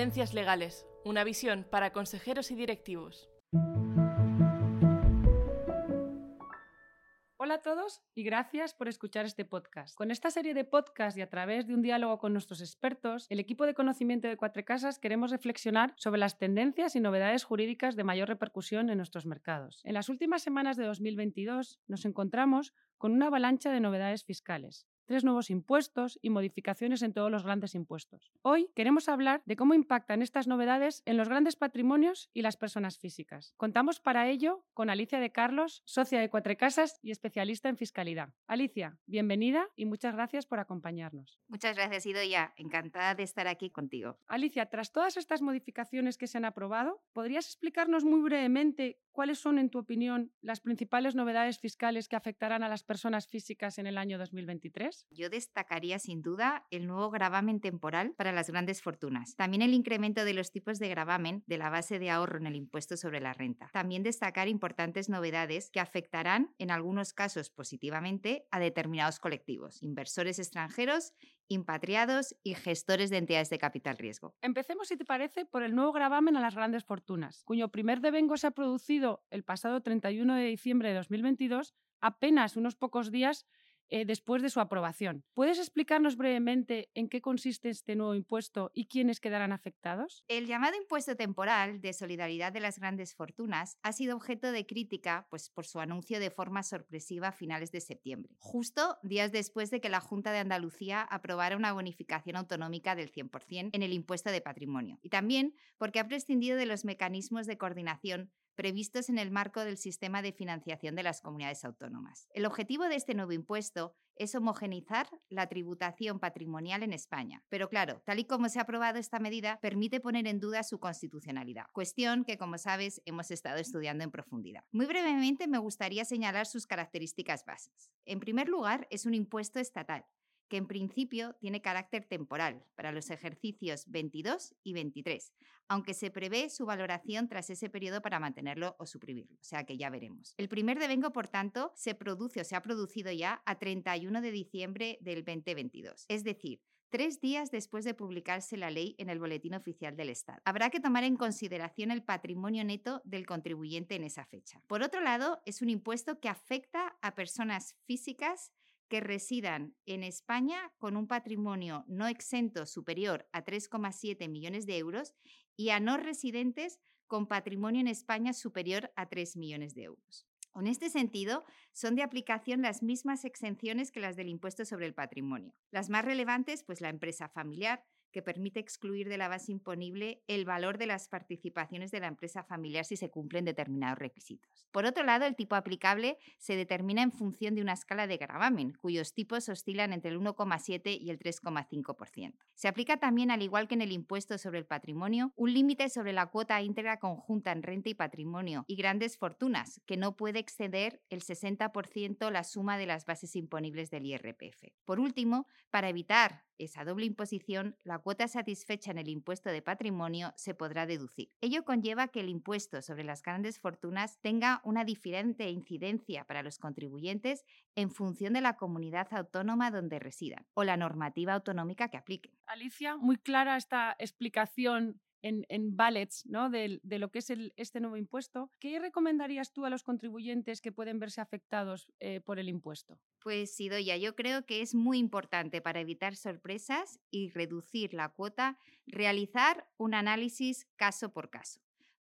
Tendencias legales, una visión para consejeros y directivos. Hola a todos y gracias por escuchar este podcast. Con esta serie de podcasts y a través de un diálogo con nuestros expertos, el equipo de conocimiento de Cuatro Casas queremos reflexionar sobre las tendencias y novedades jurídicas de mayor repercusión en nuestros mercados. En las últimas semanas de 2022 nos encontramos con una avalancha de novedades fiscales tres nuevos impuestos y modificaciones en todos los grandes impuestos. Hoy queremos hablar de cómo impactan estas novedades en los grandes patrimonios y las personas físicas. Contamos para ello con Alicia de Carlos, socia de Cuatro Casas y especialista en fiscalidad. Alicia, bienvenida y muchas gracias por acompañarnos. Muchas gracias, Idoya. Encantada de estar aquí contigo. Alicia, tras todas estas modificaciones que se han aprobado, ¿podrías explicarnos muy brevemente cuáles son, en tu opinión, las principales novedades fiscales que afectarán a las personas físicas en el año 2023? Yo destacaría sin duda el nuevo gravamen temporal para las grandes fortunas. También el incremento de los tipos de gravamen de la base de ahorro en el impuesto sobre la renta. También destacar importantes novedades que afectarán, en algunos casos positivamente, a determinados colectivos, inversores extranjeros impatriados y gestores de entidades de capital riesgo. Empecemos, si te parece, por el nuevo gravamen a las grandes fortunas, cuyo primer devengo se ha producido el pasado 31 de diciembre de 2022, apenas unos pocos días eh, después de su aprobación. ¿Puedes explicarnos brevemente en qué consiste este nuevo impuesto y quiénes quedarán afectados? El llamado impuesto temporal de solidaridad de las grandes fortunas ha sido objeto de crítica pues, por su anuncio de forma sorpresiva a finales de septiembre, justo días después de que la Junta de Andalucía aprobara una bonificación autonómica del 100% en el impuesto de patrimonio, y también porque ha prescindido de los mecanismos de coordinación previstos en el marco del sistema de financiación de las comunidades autónomas. El objetivo de este nuevo impuesto es homogenizar la tributación patrimonial en España. Pero claro, tal y como se ha aprobado esta medida, permite poner en duda su constitucionalidad, cuestión que, como sabes, hemos estado estudiando en profundidad. Muy brevemente me gustaría señalar sus características básicas. En primer lugar, es un impuesto estatal, que en principio tiene carácter temporal para los ejercicios 22 y 23, aunque se prevé su valoración tras ese periodo para mantenerlo o suprimirlo, o sea que ya veremos. El primer devengo, por tanto, se produce o se ha producido ya a 31 de diciembre del 2022, es decir, tres días después de publicarse la ley en el Boletín Oficial del Estado. Habrá que tomar en consideración el patrimonio neto del contribuyente en esa fecha. Por otro lado, es un impuesto que afecta a personas físicas que residan en España con un patrimonio no exento superior a 3,7 millones de euros y a no residentes con patrimonio en España superior a 3 millones de euros. En este sentido, son de aplicación las mismas exenciones que las del impuesto sobre el patrimonio. Las más relevantes, pues la empresa familiar, que permite excluir de la base imponible el valor de las participaciones de la empresa familiar si se cumplen determinados requisitos. Por otro lado, el tipo aplicable se determina en función de una escala de gravamen, cuyos tipos oscilan entre el 1,7 y el 3,5%. Se aplica también, al igual que en el impuesto sobre el patrimonio, un límite sobre la cuota íntegra conjunta en renta y patrimonio y grandes fortunas, que no puede exceder el 60% la suma de las bases imponibles del IRPF. Por último, para evitar esa doble imposición, la cuota satisfecha en el impuesto de patrimonio se podrá deducir. Ello conlleva que el impuesto sobre las grandes fortunas tenga una diferente incidencia para los contribuyentes en función de la comunidad autónoma donde residan o la normativa autonómica que apliquen. Alicia, muy clara esta explicación en, en ballets ¿no? de, lo que es este nuevo impuesto. ¿Qué recomendarías tú a los contribuyentes que pueden verse afectados eh, por el impuesto? Pues Sidoya, yo creo que es muy importante para evitar sorpresas y reducir la cuota realizar un análisis caso por caso.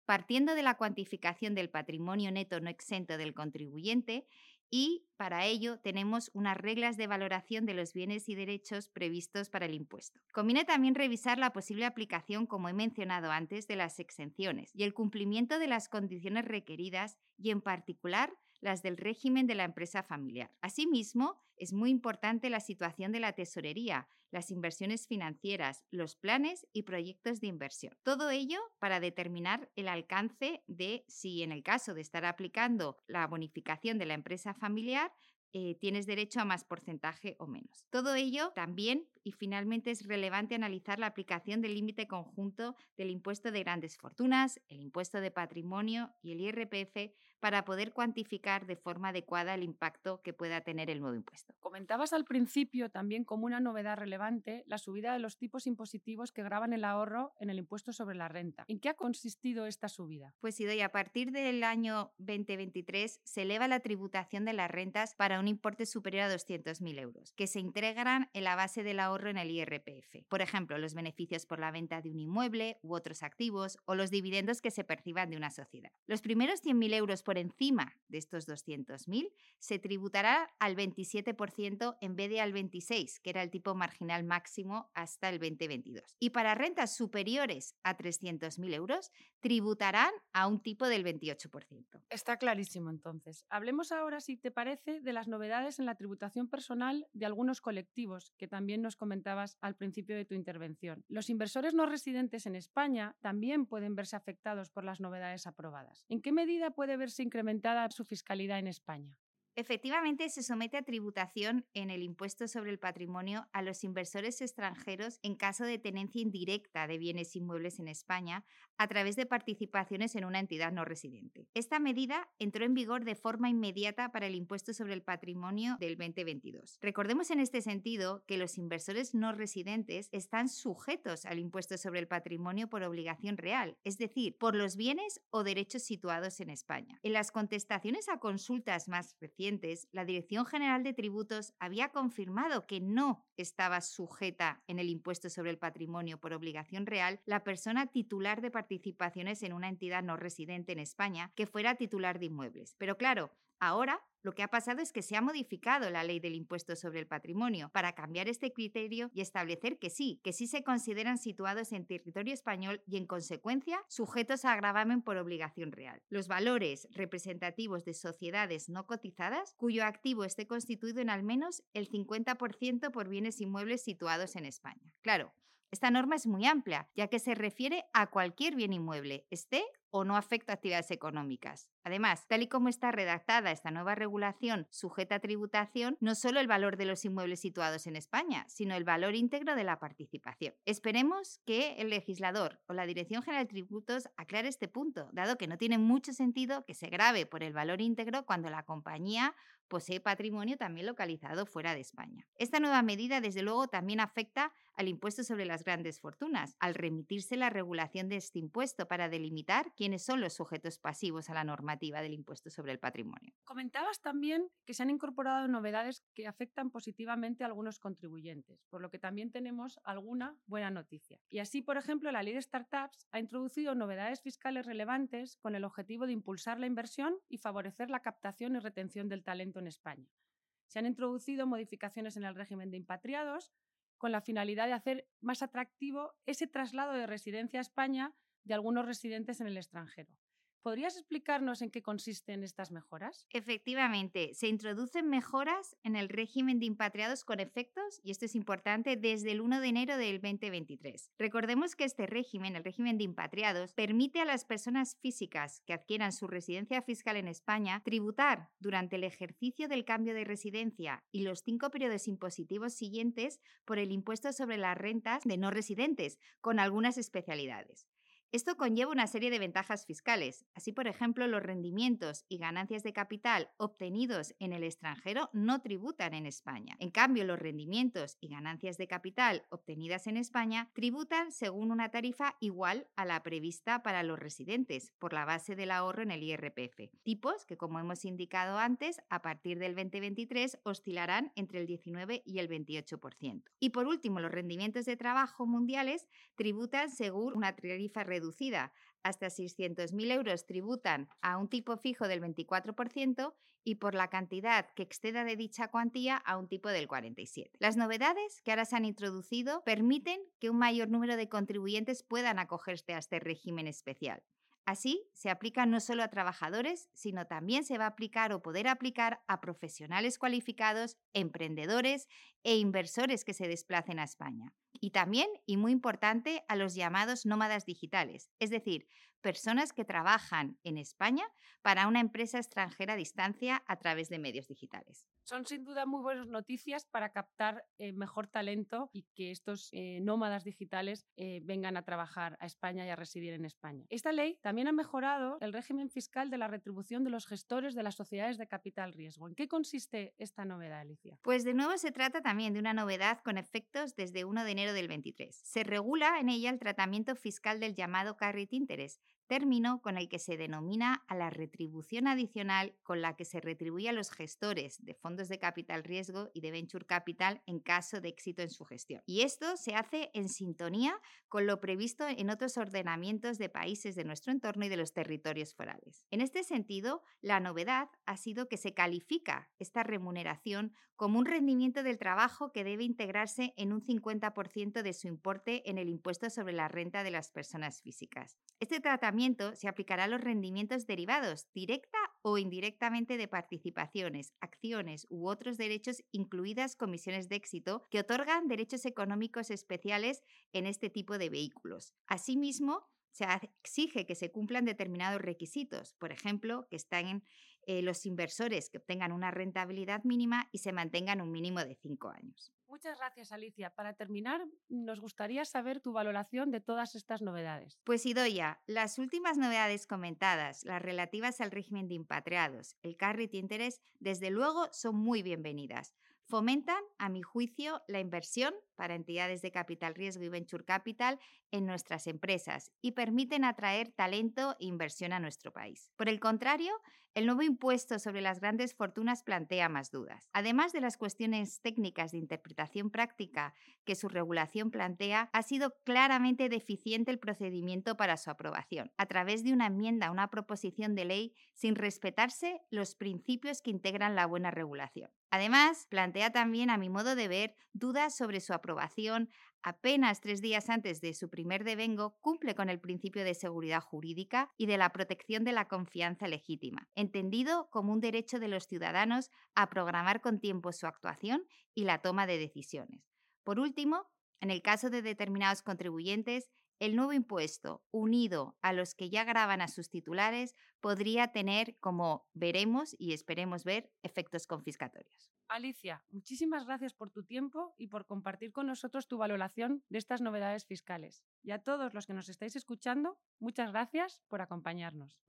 Partiendo de la cuantificación del patrimonio neto no exento del contribuyente y para ello tenemos unas reglas de valoración de los bienes y derechos previstos para el impuesto. Conviene también revisar la posible aplicación, como he mencionado antes, de las exenciones y el cumplimiento de las condiciones requeridas y en particular las del régimen de la empresa familiar. Asimismo, es muy importante la situación de la tesorería, las inversiones financieras, los planes y proyectos de inversión. Todo ello para determinar el alcance de si en el caso de estar aplicando la bonificación de la empresa familiar, eh, tienes derecho a más porcentaje o menos. Todo ello también y finalmente es relevante analizar la aplicación del límite conjunto del impuesto de grandes fortunas, el impuesto de patrimonio y el IRPF para poder cuantificar de forma adecuada el impacto que pueda tener el nuevo impuesto. Comentabas al principio también como una novedad relevante la subida de los tipos impositivos que graban el ahorro en el impuesto sobre la renta. ¿En qué ha consistido esta subida? Pues doy a partir del año 2023 se eleva la tributación de las rentas para un importe superior a 200.000 euros, que se integran en la base del ahorro en el IRPF. Por ejemplo, los beneficios por la venta de un inmueble u otros activos o los dividendos que se perciban de una sociedad. Los primeros 100.000 euros por encima de estos 200.000 se tributará al 27% en vez de al 26%, que era el tipo marginal máximo hasta el 2022. Y para rentas superiores a 300.000 euros, tributarán a un tipo del 28%. Está clarísimo entonces. Hablemos ahora, si te parece, de las novedades en la tributación personal de algunos colectivos que también nos comentabas al principio de tu intervención. Los inversores no residentes en España también pueden verse afectados por las novedades aprobadas. ¿En qué medida puede verse incrementada su fiscalidad en España? Efectivamente, se somete a tributación en el impuesto sobre el patrimonio a los inversores extranjeros en caso de tenencia indirecta de bienes inmuebles en España a través de participaciones en una entidad no residente. Esta medida entró en vigor de forma inmediata para el impuesto sobre el patrimonio del 2022. Recordemos en este sentido que los inversores no residentes están sujetos al impuesto sobre el patrimonio por obligación real, es decir, por los bienes o derechos situados en España. En las contestaciones a consultas más recientes, la Dirección General de Tributos había confirmado que no estaba sujeta en el impuesto sobre el patrimonio por obligación real la persona titular de participaciones en una entidad no residente en España que fuera titular de inmuebles. Pero claro, Ahora, lo que ha pasado es que se ha modificado la ley del impuesto sobre el patrimonio para cambiar este criterio y establecer que sí, que sí se consideran situados en territorio español y en consecuencia sujetos a gravamen por obligación real. Los valores representativos de sociedades no cotizadas cuyo activo esté constituido en al menos el 50% por bienes inmuebles situados en España. Claro, esta norma es muy amplia, ya que se refiere a cualquier bien inmueble, esté o no afecta a actividades económicas. Además, tal y como está redactada esta nueva regulación sujeta a tributación, no solo el valor de los inmuebles situados en España, sino el valor íntegro de la participación. Esperemos que el legislador o la Dirección General de Tributos aclare este punto, dado que no tiene mucho sentido que se grave por el valor íntegro cuando la compañía posee patrimonio también localizado fuera de España. Esta nueva medida, desde luego, también afecta al impuesto sobre las grandes fortunas, al remitirse la regulación de este impuesto para delimitar quiénes son los sujetos pasivos a la normativa del impuesto sobre el patrimonio. Comentabas también que se han incorporado novedades que afectan positivamente a algunos contribuyentes, por lo que también tenemos alguna buena noticia. Y así, por ejemplo, la ley de startups ha introducido novedades fiscales relevantes con el objetivo de impulsar la inversión y favorecer la captación y retención del talento en España. Se han introducido modificaciones en el régimen de impatriados con la finalidad de hacer más atractivo ese traslado de residencia a España de algunos residentes en el extranjero. ¿Podrías explicarnos en qué consisten estas mejoras? Efectivamente, se introducen mejoras en el régimen de impatriados con efectos, y esto es importante, desde el 1 de enero del 2023. Recordemos que este régimen, el régimen de impatriados, permite a las personas físicas que adquieran su residencia fiscal en España tributar durante el ejercicio del cambio de residencia y los cinco periodos impositivos siguientes por el impuesto sobre las rentas de no residentes, con algunas especialidades. Esto conlleva una serie de ventajas fiscales. Así, por ejemplo, los rendimientos y ganancias de capital obtenidos en el extranjero no tributan en España. En cambio, los rendimientos y ganancias de capital obtenidas en España tributan según una tarifa igual a la prevista para los residentes por la base del ahorro en el IRPF. Tipos que, como hemos indicado antes, a partir del 2023 oscilarán entre el 19 y el 28%. Y por último, los rendimientos de trabajo mundiales tributan según una tarifa reducida hasta 600.000 euros tributan a un tipo fijo del 24% y por la cantidad que exceda de dicha cuantía a un tipo del 47%. Las novedades que ahora se han introducido permiten que un mayor número de contribuyentes puedan acogerse a este régimen especial. Así, se aplica no solo a trabajadores, sino también se va a aplicar o poder aplicar a profesionales cualificados, emprendedores e inversores que se desplacen a España. Y también, y muy importante, a los llamados nómadas digitales, es decir, personas que trabajan en España para una empresa extranjera a distancia a través de medios digitales. Son sin duda muy buenas noticias para captar eh, mejor talento y que estos eh, nómadas digitales eh, vengan a trabajar a España y a residir en España. Esta ley también ha mejorado el régimen fiscal de la retribución de los gestores de las sociedades de capital riesgo. ¿En qué consiste esta novedad, Alicia? Pues de nuevo se trata también de una novedad con efectos desde 1 de enero del 23. Se regula en ella el tratamiento fiscal del llamado carry interest, término con el que se denomina a la retribución adicional con la que se retribuye a los gestores de fondos de capital riesgo y de venture capital en caso de éxito en su gestión. Y esto se hace en sintonía con lo previsto en otros ordenamientos de países de nuestro entorno y de los territorios forales. En este sentido, la novedad ha sido que se califica esta remuneración como un rendimiento del trabajo que debe integrarse en un 50% de su importe en el impuesto sobre la renta de las personas físicas. Este tratamiento se aplicará a los rendimientos derivados directa o indirectamente de participaciones, acciones u otros derechos, incluidas comisiones de éxito, que otorgan derechos económicos especiales en este tipo de vehículos. Asimismo, se exige que se cumplan determinados requisitos, por ejemplo, que están eh, los inversores que obtengan una rentabilidad mínima y se mantengan un mínimo de cinco años. Muchas gracias, Alicia. Para terminar, nos gustaría saber tu valoración de todas estas novedades. Pues Idoya, las últimas novedades comentadas, las relativas al régimen de impatriados, el carry interest, desde luego son muy bienvenidas. Fomentan, a mi juicio, la inversión para entidades de capital riesgo y venture capital en nuestras empresas y permiten atraer talento e inversión a nuestro país. Por el contrario, el nuevo impuesto sobre las grandes fortunas plantea más dudas. Además de las cuestiones técnicas de interpretación práctica que su regulación plantea, ha sido claramente deficiente el procedimiento para su aprobación, a través de una enmienda a una proposición de ley sin respetarse los principios que integran la buena regulación. Además, plantea también, a mi modo de ver, dudas sobre su aprobación apenas tres días antes de su primer devengo, cumple con el principio de seguridad jurídica y de la protección de la confianza legítima, entendido como un derecho de los ciudadanos a programar con tiempo su actuación y la toma de decisiones. Por último, en el caso de determinados contribuyentes, el nuevo impuesto, unido a los que ya graban a sus titulares, podría tener, como veremos y esperemos ver, efectos confiscatorios. Alicia, muchísimas gracias por tu tiempo y por compartir con nosotros tu valoración de estas novedades fiscales. Y a todos los que nos estáis escuchando, muchas gracias por acompañarnos.